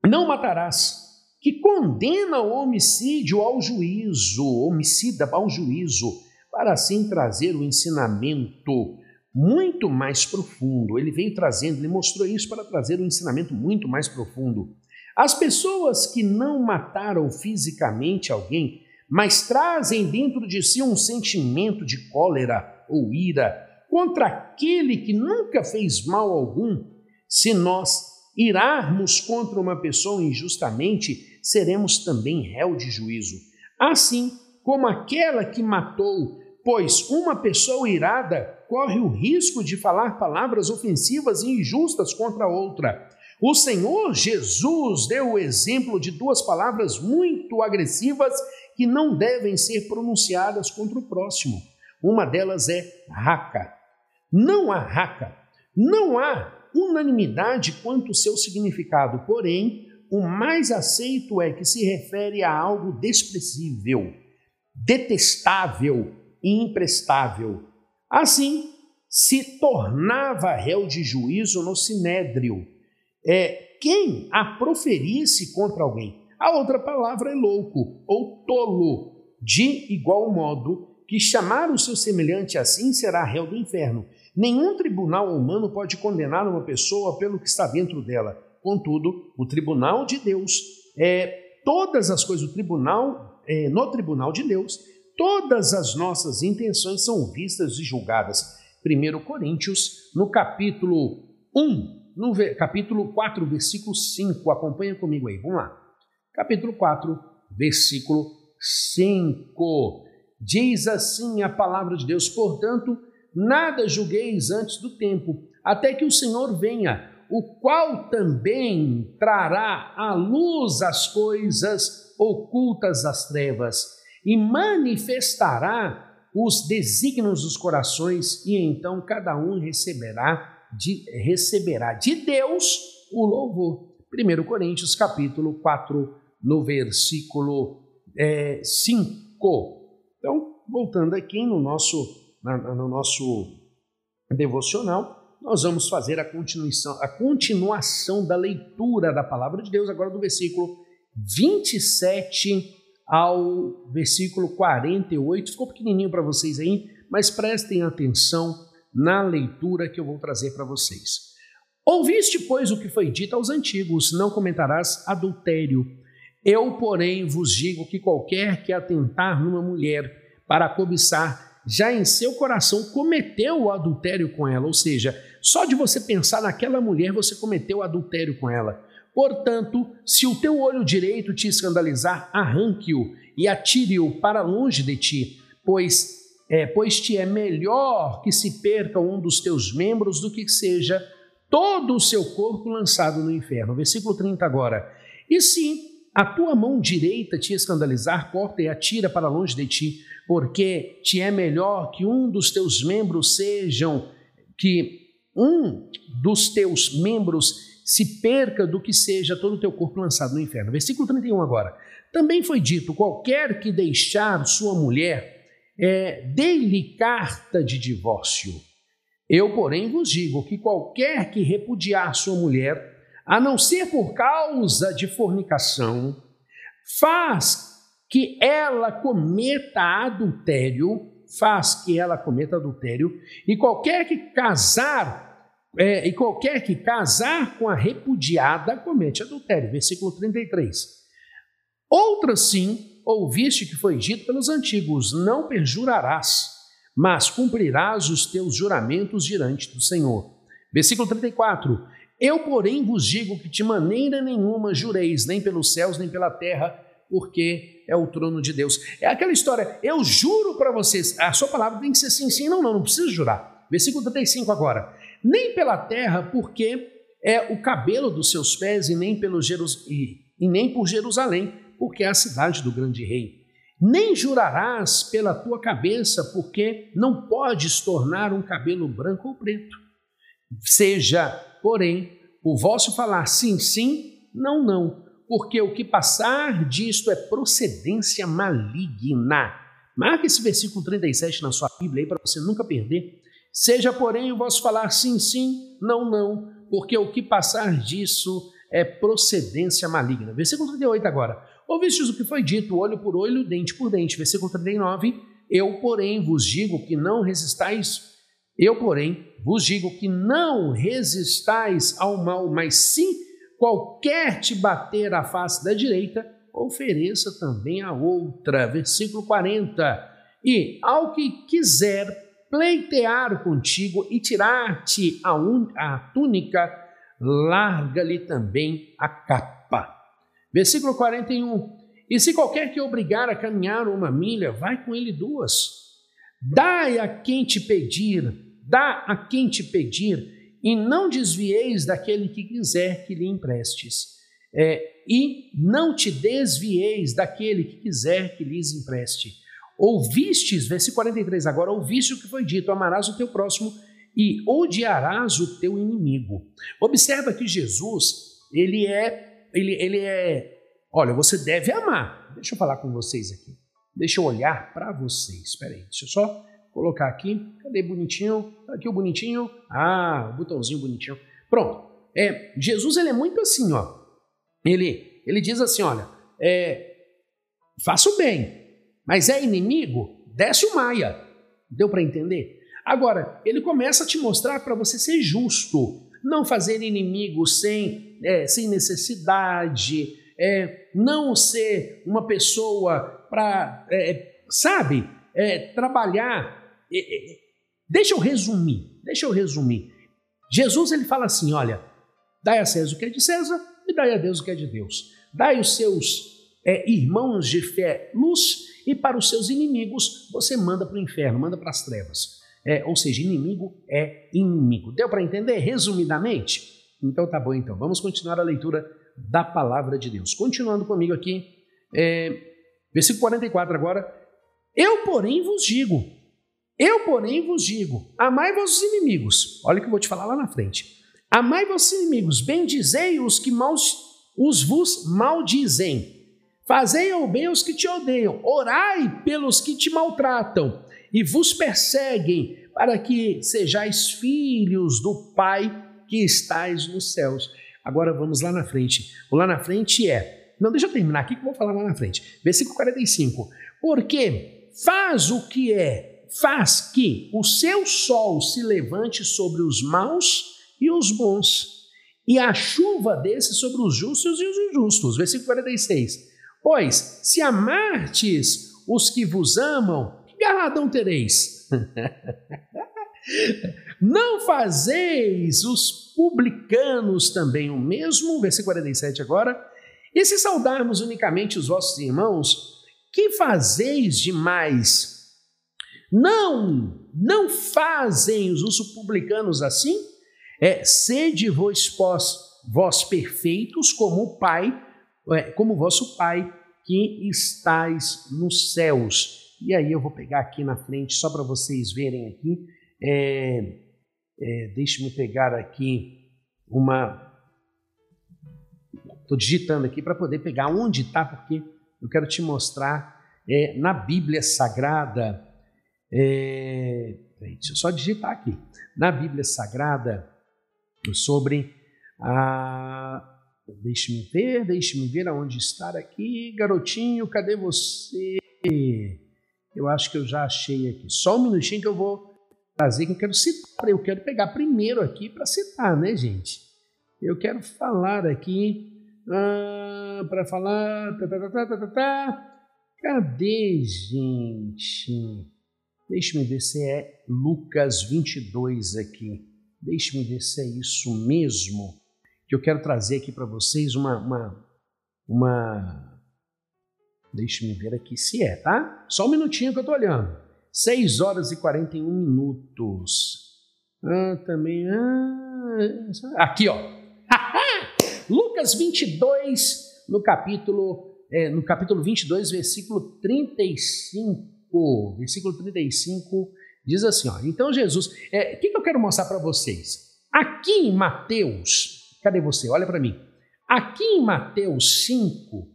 Não matarás, que condena o homicídio ao juízo, homicida ao juízo, para assim trazer o ensinamento muito mais profundo. Ele veio trazendo, ele mostrou isso para trazer um ensinamento muito mais profundo. As pessoas que não mataram fisicamente alguém, mas trazem dentro de si um sentimento de cólera ou ira contra aquele que nunca fez mal algum, se nós irarmos contra uma pessoa injustamente, seremos também réu de juízo. Assim como aquela que matou pois uma pessoa irada corre o risco de falar palavras ofensivas e injustas contra outra. O Senhor Jesus deu o exemplo de duas palavras muito agressivas que não devem ser pronunciadas contra o próximo. Uma delas é raca. Não há raca, não há unanimidade quanto ao seu significado, porém, o mais aceito é que se refere a algo desprezível, detestável, imprestável. Assim, se tornava réu de juízo no sinédrio. É, quem a proferisse contra alguém. A outra palavra é louco ou tolo. De igual modo, que chamar o seu semelhante assim será réu do inferno. Nenhum tribunal humano pode condenar uma pessoa pelo que está dentro dela. Contudo, o tribunal de Deus, é, todas as coisas, o tribunal, é, no tribunal de Deus, todas as nossas intenções são vistas e julgadas. 1 Coríntios, no capítulo 1, no capítulo 4, versículo 5. Acompanha comigo aí, vamos lá. Capítulo 4, versículo 5. Diz assim a palavra de Deus: Portanto, nada julgueis antes do tempo, até que o Senhor venha, o qual também trará à luz as coisas ocultas das trevas e manifestará os desígnios dos corações, e então cada um receberá de, receberá de Deus o louvor. 1 Coríntios capítulo 4, no versículo é, 5. Então, voltando aqui no nosso, no nosso devocional, nós vamos fazer a continuação, a continuação da leitura da palavra de Deus, agora do versículo 27 ao versículo 48. Ficou pequenininho para vocês aí, mas prestem atenção na leitura que eu vou trazer para vocês. Ouviste, pois, o que foi dito aos antigos: não comentarás adultério. Eu, porém, vos digo que qualquer que atentar numa mulher para cobiçar, já em seu coração cometeu o adultério com ela, ou seja, só de você pensar naquela mulher, você cometeu o adultério com ela. Portanto, se o teu olho direito te escandalizar, arranque-o e atire-o para longe de ti, pois é, pois te é melhor que se perca um dos teus membros do que seja todo o seu corpo lançado no inferno. Versículo 30 agora. E se a tua mão direita te escandalizar, corta e atira para longe de ti, porque te é melhor que um dos teus membros sejam que um dos teus membros se perca do que seja todo o teu corpo lançado no inferno. Versículo 31 agora. Também foi dito: qualquer que deixar sua mulher, é, dê-lhe carta de divórcio. Eu, porém, vos digo que qualquer que repudiar sua mulher, a não ser por causa de fornicação, faz que ela cometa adultério, faz que ela cometa adultério, e qualquer que casar é, e qualquer que casar com a repudiada comete adultério. Versículo 33. Outra sim, ouviste que foi dito pelos antigos: não perjurarás, mas cumprirás os teus juramentos diante do Senhor. Versículo 34. Eu, porém, vos digo que de maneira nenhuma jureis, nem pelos céus, nem pela terra, porque é o trono de Deus. É aquela história, eu juro para vocês, a sua palavra tem que ser sim, sim, não, não, não precisa jurar. Versículo 35 agora nem pela terra, porque é o cabelo dos seus pés, e nem, pelo Jerus... e, e nem por Jerusalém, porque é a cidade do grande rei. Nem jurarás pela tua cabeça, porque não podes tornar um cabelo branco ou preto. Seja, porém, o vosso falar sim, sim, não, não, porque o que passar disto é procedência maligna. Marque esse versículo 37 na sua Bíblia aí para você nunca perder. Seja, porém, o vosso falar sim, sim, não, não, porque o que passar disso é procedência maligna. Versículo 38 agora. Ouvistes o que foi dito, olho por olho, dente por dente. Versículo 39. Eu, porém, vos digo que não resistais, eu, porém, vos digo que não resistais ao mal, mas sim qualquer te bater a face da direita, ofereça também a outra. Versículo 40. E ao que quiser pleitear contigo e tirar-te a, a túnica, larga-lhe também a capa. Versículo 41. E se qualquer que obrigar a caminhar uma milha, vai com ele duas. Dai a quem te pedir, dá a quem te pedir, e não desvieis daquele que quiser que lhe emprestes. É, e não te desvieis daquele que quiser que lhes empreste Ouvistes, versículo 43 agora, ouviste o que foi dito: amarás o teu próximo e odiarás o teu inimigo. Observa que Jesus, ele é, ele, ele é, olha, você deve amar. Deixa eu falar com vocês aqui. Deixa eu olhar para vocês. Espera aí, deixa eu só colocar aqui. Cadê bonitinho? Tá aqui o bonitinho. Ah, o botãozinho bonitinho. Pronto. É, Jesus ele é muito assim, ó. Ele, ele diz assim, olha, é, faça o bem, mas é inimigo, desce o Maia. Deu para entender? Agora, ele começa a te mostrar para você ser justo, não fazer inimigo sem, é, sem necessidade, é, não ser uma pessoa para, é, sabe, é, trabalhar. É, é, deixa eu resumir, deixa eu resumir. Jesus ele fala assim: olha, dai a César o que é de César e dai a Deus o que é de Deus. Dai os seus irmãos de fé luz e para os seus inimigos você manda para o inferno, manda para as trevas. É, ou seja, inimigo é inimigo. Deu para entender resumidamente? Então tá bom, então. Vamos continuar a leitura da palavra de Deus. Continuando comigo aqui, é, versículo 44 agora. Eu, porém, vos digo, eu, porém, vos digo, amai vossos inimigos. Olha o que eu vou te falar lá na frente. Amai vossos inimigos, bendizei os que maus, os vos maldizem Fazei o bem aos que te odeiam, orai pelos que te maltratam e vos perseguem, para que sejais filhos do Pai que estais nos céus. Agora vamos lá na frente. O lá na frente é, Não, deixa eu terminar aqui que eu vou falar lá na frente. Versículo 45. Porque faz o que é, faz que o seu sol se levante sobre os maus e os bons, e a chuva desce sobre os justos e os injustos. Versículo 46. Pois, se amartes os que vos amam, que galardão tereis? Não fazeis os publicanos também o mesmo? Versículo 47 agora. E se saudarmos unicamente os vossos irmãos, que fazeis demais? Não, não fazem os publicanos assim? É, sede vos vós, vós perfeitos como o Pai, é, como vosso Pai que estais nos céus. E aí eu vou pegar aqui na frente só para vocês verem aqui. É, é, Deixe-me pegar aqui uma. Estou digitando aqui para poder pegar onde está, porque eu quero te mostrar é, na Bíblia Sagrada. É, deixa eu só digitar aqui. Na Bíblia Sagrada, sobre a. Deixe-me ver, deixe-me ver aonde estar aqui. Garotinho, cadê você? Eu acho que eu já achei aqui. Só um minutinho que eu vou trazer, que eu quero citar. Eu quero pegar primeiro aqui para citar, né, gente? Eu quero falar aqui. Ah, para falar. Tá, tá, tá, tá, tá, tá. Cadê, gente? Deixe-me ver se é Lucas 22 aqui. Deixe-me ver se é isso mesmo que eu quero trazer aqui para vocês uma, uma, uma... Deixe-me ver aqui se é, tá? Só um minutinho que eu estou olhando. 6 horas e 41 minutos. Ah, também. Ah, aqui, ó. Lucas 22, no capítulo, é, no capítulo 22, versículo 35. Versículo 35 diz assim: ó, Então Jesus. O é, que, que eu quero mostrar para vocês? Aqui em Mateus Cadê você? Olha para mim. Aqui em Mateus 5,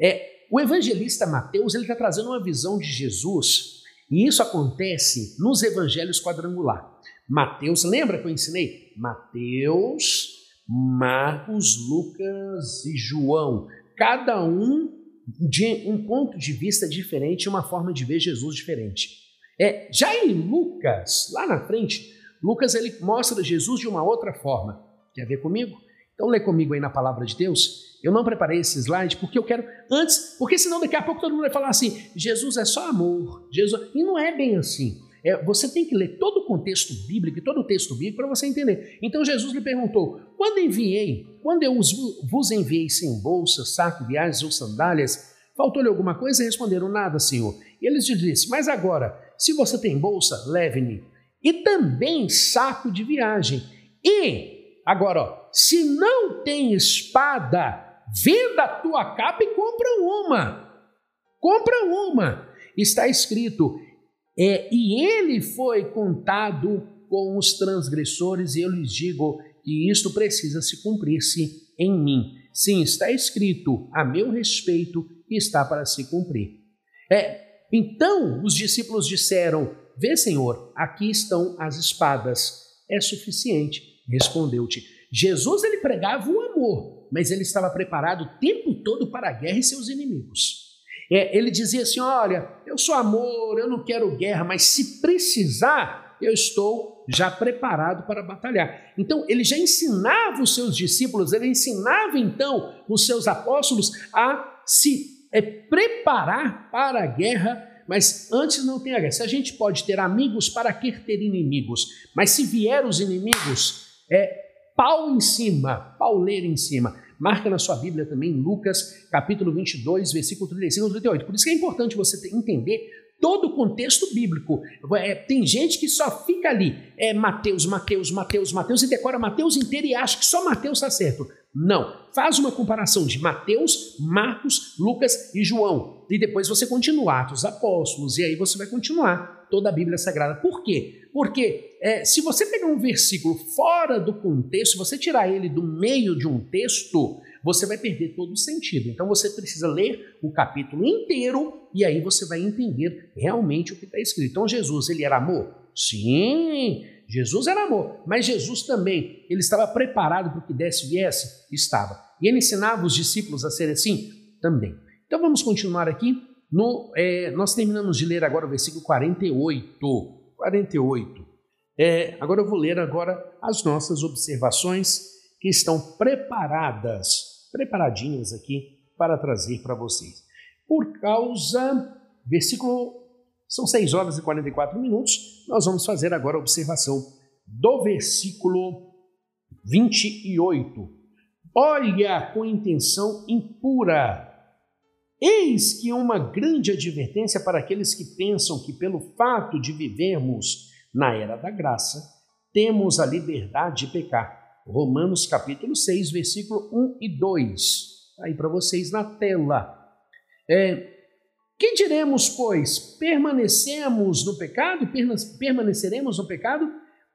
é, o evangelista Mateus ele está trazendo uma visão de Jesus, e isso acontece nos evangelhos quadrangular. Mateus, lembra que eu ensinei? Mateus, Marcos, Lucas e João. Cada um de um ponto de vista diferente, uma forma de ver Jesus diferente. É, já em Lucas, lá na frente, Lucas ele mostra Jesus de uma outra forma. Quer ver comigo? Então lê comigo aí na palavra de Deus. Eu não preparei esse slide porque eu quero antes, porque senão daqui a pouco todo mundo vai falar assim: Jesus é só amor, Jesus e não é bem assim. É, você tem que ler todo o contexto bíblico e todo o texto bíblico para você entender. Então Jesus lhe perguntou: quando enviei, quando eu vos enviei sem bolsa, saco, viagens ou sandálias, faltou-lhe alguma coisa? E responderam: nada, Senhor. E eles lhe disse: mas agora, se você tem bolsa, leve-me e também saco de viagem. E Agora, ó, se não tem espada, venda a tua capa e compra uma. Compra uma. Está escrito, é, e ele foi contado com os transgressores, e eu lhes digo que isto precisa se cumprir-se em mim. Sim, está escrito a meu respeito e está para se cumprir. É, então os discípulos disseram: Vê, Senhor, aqui estão as espadas. É suficiente respondeu-te. Jesus ele pregava o amor, mas ele estava preparado o tempo todo para a guerra e seus inimigos. É, ele dizia assim: Olha, eu sou amor, eu não quero guerra, mas se precisar, eu estou já preparado para batalhar. Então, ele já ensinava os seus discípulos, ele ensinava então os seus apóstolos a se é, preparar para a guerra mas antes não tem a guerra. Se a gente pode ter amigos, para que ter inimigos? Mas se vier os inimigos, é pau em cima, pauleira em cima. Marca na sua Bíblia também Lucas, capítulo 22, versículo 35 e 38. Por isso que é importante você entender todo o contexto bíblico. É, tem gente que só fica ali, é Mateus, Mateus, Mateus, Mateus, e decora Mateus inteiro e acha que só Mateus está certo. Não. Faz uma comparação de Mateus, Marcos, Lucas e João. E depois você continua Atos Apóstolos, e aí você vai continuar toda a Bíblia Sagrada. Por quê? Porque é, se você pegar um versículo fora do contexto, você tirar ele do meio de um texto, você vai perder todo o sentido. Então você precisa ler o capítulo inteiro e aí você vai entender realmente o que está escrito. Então Jesus, ele era amor? Sim, Jesus era amor, mas Jesus também, ele estava preparado para o que desse e viesse? Estava. E ele ensinava os discípulos a serem assim? também. Então vamos continuar aqui. No, é, nós terminamos de ler agora o versículo 48. 48. É, agora eu vou ler agora as nossas observações que estão preparadas, preparadinhas aqui para trazer para vocês. Por causa, versículo, são 6 horas e 44 minutos, nós vamos fazer agora a observação do versículo 28. Olha com intenção impura. Eis que uma grande advertência para aqueles que pensam que, pelo fato de vivermos na era da graça, temos a liberdade de pecar. Romanos capítulo 6, versículo 1 e 2 aí para vocês na tela. É, que diremos, pois? Permanecemos no pecado? Permaneceremos no pecado?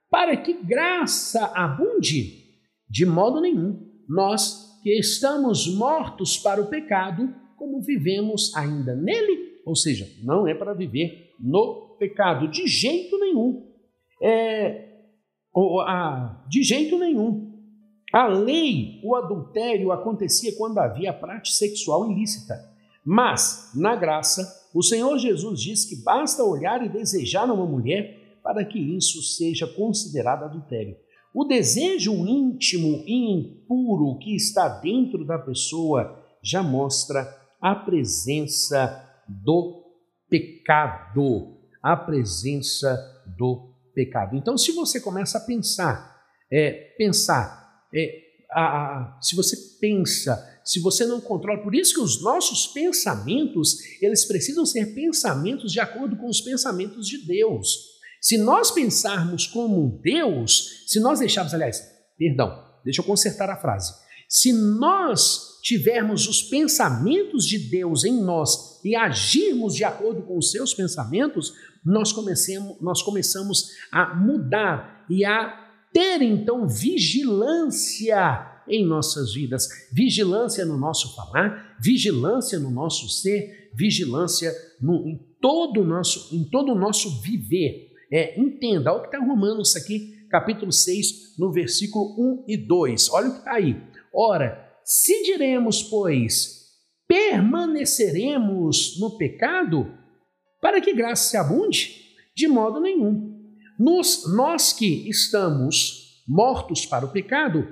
Para que graça abunde? De modo nenhum. Nós que estamos mortos para o pecado, como vivemos ainda nele? Ou seja, não é para viver no pecado, de jeito nenhum. É, de jeito nenhum. A lei, o adultério acontecia quando havia prática sexual ilícita. Mas, na graça, o Senhor Jesus diz que basta olhar e desejar uma mulher para que isso seja considerado adultério. O desejo íntimo e impuro que está dentro da pessoa já mostra a presença do pecado. A presença do pecado. Então, se você começa a pensar, é, pensar é, a, a, se você pensa, se você não controla, por isso que os nossos pensamentos, eles precisam ser pensamentos de acordo com os pensamentos de Deus. Se nós pensarmos como Deus, se nós deixarmos, aliás, perdão, deixa eu consertar a frase. Se nós tivermos os pensamentos de Deus em nós e agirmos de acordo com os seus pensamentos, nós, nós começamos a mudar e a ter então vigilância em nossas vidas, vigilância no nosso falar, vigilância no nosso ser, vigilância no, em todo o nosso, em todo o nosso viver. É, entenda, olha o que está Romanos aqui, capítulo 6, no versículo 1 e 2. Olha o que está aí. Ora, se diremos, pois, permaneceremos no pecado, para que graça se abunde? De modo nenhum. Nos, nós que estamos mortos para o pecado,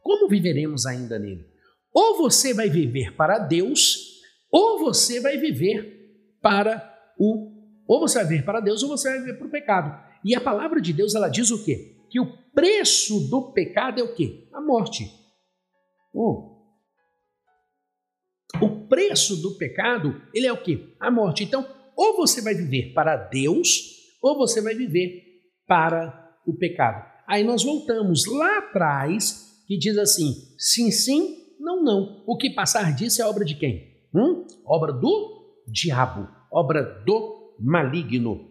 como viveremos ainda nele? Ou você vai viver para Deus, ou você vai viver para o ou você vai viver para Deus ou você vai viver para o pecado. E a palavra de Deus ela diz o quê? Que o preço do pecado é o quê? A morte. O preço do pecado, ele é o quê? A morte. Então, ou você vai viver para Deus, ou você vai viver para o pecado. Aí nós voltamos lá atrás, que diz assim: sim, sim, não, não. O que passar disso é obra de quem? Hum? Obra do diabo, obra do maligno.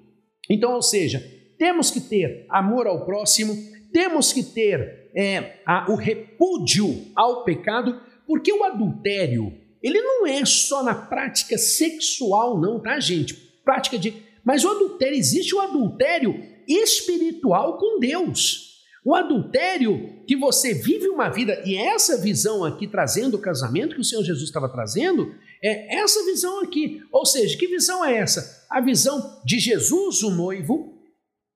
Então, ou seja, temos que ter amor ao próximo, temos que ter é, a, o repúdio ao pecado, porque o adultério, ele não é só na prática sexual, não, tá, gente? Prática de mas o adultério, existe o adultério espiritual com Deus. O adultério que você vive uma vida, e é essa visão aqui trazendo o casamento que o Senhor Jesus estava trazendo, é essa visão aqui. Ou seja, que visão é essa? A visão de Jesus, o noivo,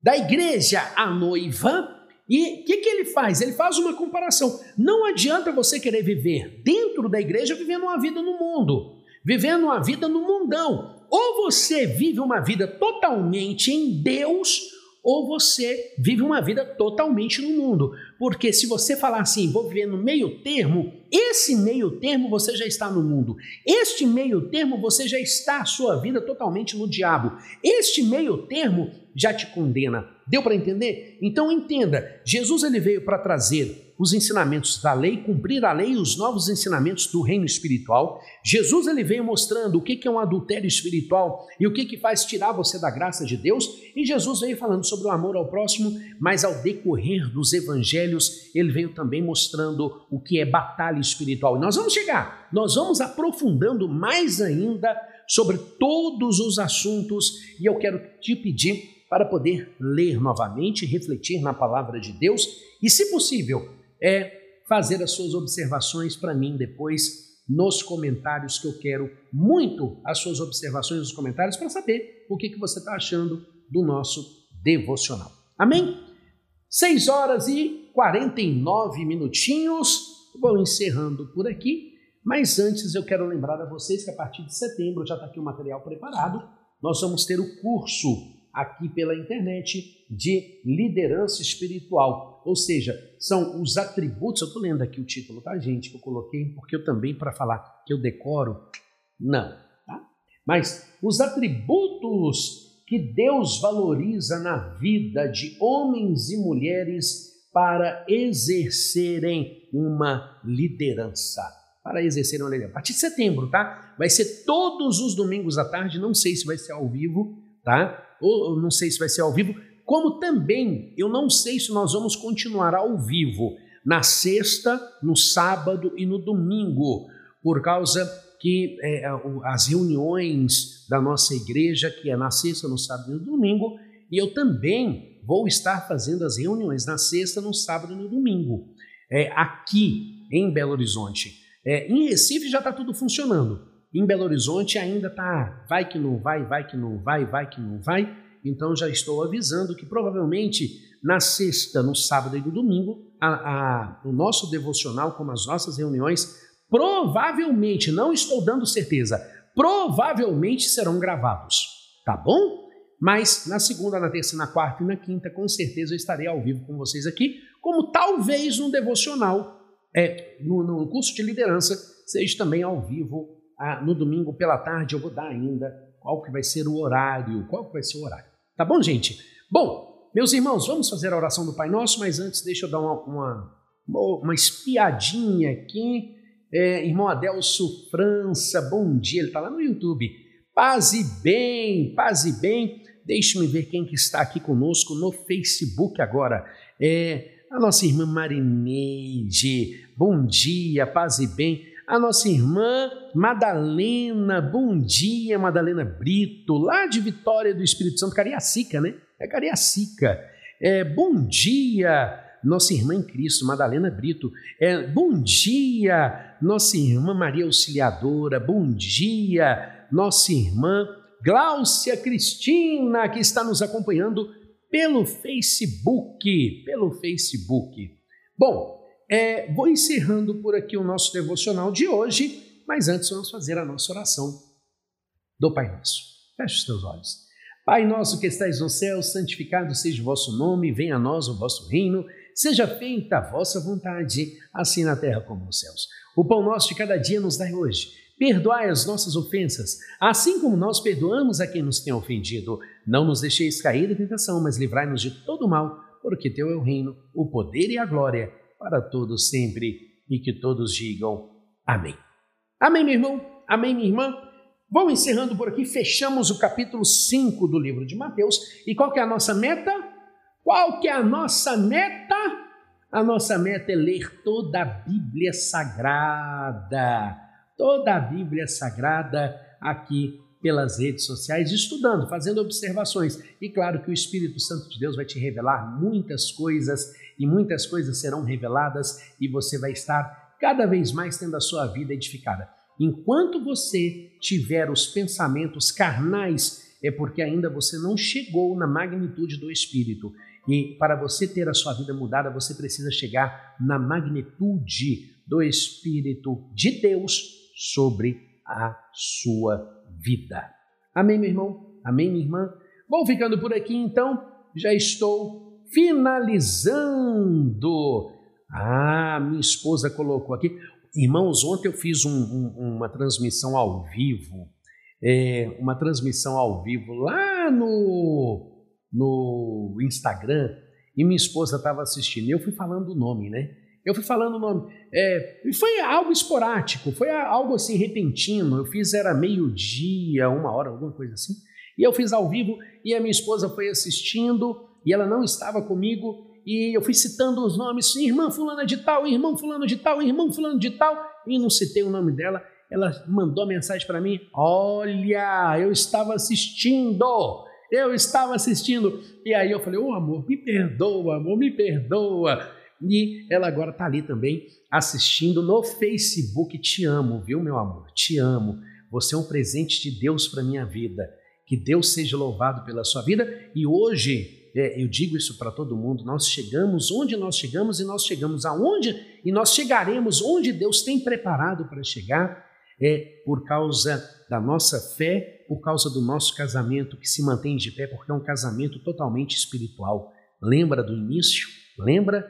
da igreja, a noiva, e o que, que ele faz? Ele faz uma comparação. Não adianta você querer viver dentro da igreja vivendo uma vida no mundo, vivendo uma vida no mundão. Ou você vive uma vida totalmente em Deus, ou você vive uma vida totalmente no mundo. Porque se você falar assim, vou viver no meio termo, esse meio termo você já está no mundo. Este meio termo você já está a sua vida totalmente no diabo. Este meio termo já te condena. Deu para entender? Então entenda, Jesus ele veio para trazer os ensinamentos da lei, cumprir a lei e os novos ensinamentos do reino espiritual. Jesus ele veio mostrando o que é um adultério espiritual e o que faz tirar você da graça de Deus. E Jesus veio falando sobre o amor ao próximo, mas ao decorrer dos evangelhos, ele veio também mostrando o que é batalha espiritual. E nós vamos chegar, nós vamos aprofundando mais ainda sobre todos os assuntos e eu quero te pedir para poder ler novamente, refletir na palavra de Deus e, se possível, é fazer as suas observações para mim depois nos comentários, que eu quero muito as suas observações nos comentários para saber o que, que você está achando do nosso devocional. Amém? 6 horas e 49 minutinhos. Vou encerrando por aqui, mas antes eu quero lembrar a vocês que a partir de setembro já está aqui o material preparado. Nós vamos ter o curso aqui pela internet de liderança espiritual, ou seja, são os atributos. Eu estou lendo aqui o título, tá, gente? Que eu coloquei, porque eu também, para falar que eu decoro, não, tá? Mas os atributos que Deus valoriza na vida de homens e mulheres para exercerem uma liderança. Para exercerem uma liderança. A partir de setembro, tá? Vai ser todos os domingos à tarde, não sei se vai ser ao vivo, tá? Ou não sei se vai ser ao vivo, como também eu não sei se nós vamos continuar ao vivo na sexta, no sábado e no domingo, por causa que é, as reuniões da nossa igreja, que é na sexta, no sábado e no domingo, e eu também vou estar fazendo as reuniões na sexta, no sábado e no domingo, é, aqui em Belo Horizonte. É, em Recife já está tudo funcionando. Em Belo Horizonte ainda está vai que não vai, vai que não vai, vai que não vai. Então já estou avisando que provavelmente na sexta, no sábado e no domingo, a, a, o nosso devocional, como as nossas reuniões, provavelmente, não estou dando certeza, provavelmente serão gravados, tá bom? Mas na segunda, na terça, na quarta e na quinta, com certeza eu estarei ao vivo com vocês aqui, como talvez no devocional, é, no, no curso de liderança, seja também ao vivo ah, no domingo pela tarde. Eu vou dar ainda qual que vai ser o horário, qual que vai ser o horário. Tá bom, gente? Bom, meus irmãos, vamos fazer a oração do Pai Nosso, mas antes deixa eu dar uma, uma, uma espiadinha aqui. É, irmão Adelso França, bom dia, ele está lá no YouTube. Paz e bem, paz e bem. Deixe-me ver quem que está aqui conosco no Facebook agora. É, a nossa irmã Marineide, bom dia, paz e bem a nossa irmã Madalena, bom dia, Madalena Brito, lá de Vitória do Espírito Santo, Cariacica, né? É Cariacica. É, bom dia, nossa irmã em Cristo, Madalena Brito. É, bom dia, nossa irmã Maria Auxiliadora. Bom dia, nossa irmã Gláucia Cristina, que está nos acompanhando pelo Facebook. Pelo Facebook. Bom, é, vou encerrando por aqui o nosso devocional de hoje, mas antes vamos fazer a nossa oração do Pai Nosso. Feche os teus olhos. Pai nosso que estais no céu, santificado seja o vosso nome, venha a nós o vosso reino, seja feita a vossa vontade, assim na terra como nos céus. O pão nosso de cada dia nos dai hoje. Perdoai as nossas ofensas, assim como nós perdoamos a quem nos tem ofendido. Não nos deixeis cair da tentação, mas livrai-nos de todo mal, porque teu é o reino, o poder e a glória para todos sempre e que todos digam amém. Amém, meu irmão? Amém, minha irmã? Vamos encerrando por aqui, fechamos o capítulo 5 do livro de Mateus. E qual que é a nossa meta? Qual que é a nossa meta? A nossa meta é ler toda a Bíblia Sagrada. Toda a Bíblia Sagrada aqui pelas redes sociais, estudando, fazendo observações. E claro que o Espírito Santo de Deus vai te revelar muitas coisas e muitas coisas serão reveladas e você vai estar cada vez mais tendo a sua vida edificada. Enquanto você tiver os pensamentos carnais, é porque ainda você não chegou na magnitude do Espírito. E para você ter a sua vida mudada, você precisa chegar na magnitude do Espírito de Deus sobre a sua vida. Amém, meu irmão? Amém, minha irmã? Vou ficando por aqui então. Já estou finalizando. Ah, minha esposa colocou aqui. Irmãos, ontem eu fiz um, um, uma transmissão ao vivo, é, uma transmissão ao vivo lá no, no Instagram, e minha esposa estava assistindo. Eu fui falando o nome, né? Eu fui falando o nome. É, e foi algo esporádico, foi algo assim repentino. Eu fiz, era meio-dia, uma hora, alguma coisa assim. E eu fiz ao vivo e a minha esposa foi assistindo e ela não estava comigo, e eu fui citando os nomes, irmã fulana de tal, irmão fulano de tal, irmão fulano de tal, e não citei o nome dela, ela mandou mensagem para mim, olha, eu estava assistindo, eu estava assistindo, e aí eu falei, ô oh, amor, me perdoa, amor, me perdoa, E ela agora está ali também assistindo no Facebook. Te amo, viu, meu amor? Te amo. Você é um presente de Deus para minha vida. Que Deus seja louvado pela sua vida. E hoje, é, eu digo isso para todo mundo, nós chegamos onde nós chegamos e nós chegamos aonde e nós chegaremos onde Deus tem preparado para chegar é por causa da nossa fé, por causa do nosso casamento que se mantém de pé, porque é um casamento totalmente espiritual. Lembra do início? Lembra?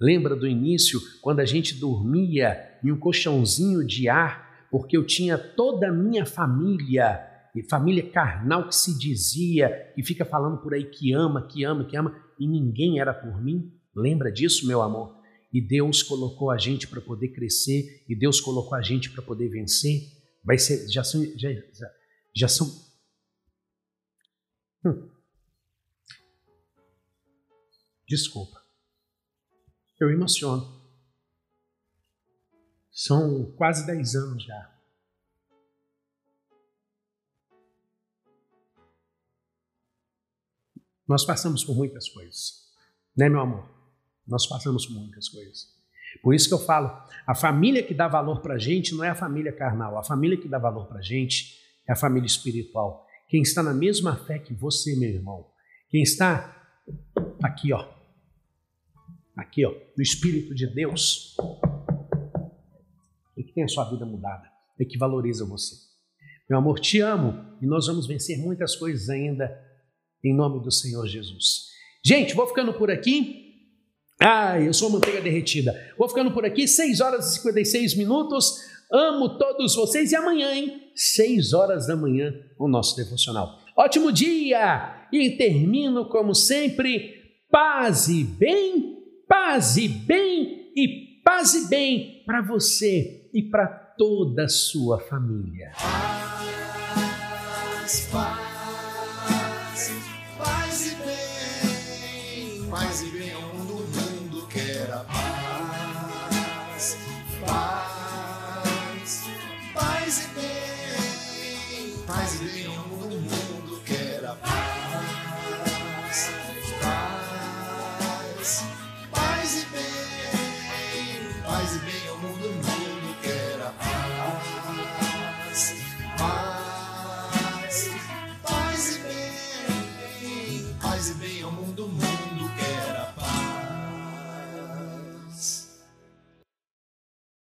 Lembra do início, quando a gente dormia em um colchãozinho de ar, porque eu tinha toda a minha família, e família carnal que se dizia, e fica falando por aí que ama, que ama, que ama, e ninguém era por mim? Lembra disso, meu amor? E Deus colocou a gente para poder crescer, e Deus colocou a gente para poder vencer. Vai ser, já são, já, já, já são. Hum. Desculpa, eu emociono. São quase 10 anos já. Nós passamos por muitas coisas, né, meu amor? Nós passamos por muitas coisas. Por isso que eu falo, a família que dá valor para gente não é a família carnal, a família que dá valor para gente é a família espiritual. Quem está na mesma fé que você, meu irmão, quem está aqui, ó, aqui, ó, no Espírito de Deus, e que tem a sua vida mudada, e que valoriza você. Meu amor, te amo e nós vamos vencer muitas coisas ainda em nome do Senhor Jesus. Gente, vou ficando por aqui. Ai, eu sou manteiga derretida. Vou ficando por aqui, 6 horas e 56 minutos. Amo todos vocês e amanhã, hein? 6 horas da manhã, o nosso devocional. Ótimo dia! E termino como sempre, paz e bem, paz e bem e paz e bem para você e para toda a sua família. Paz, paz.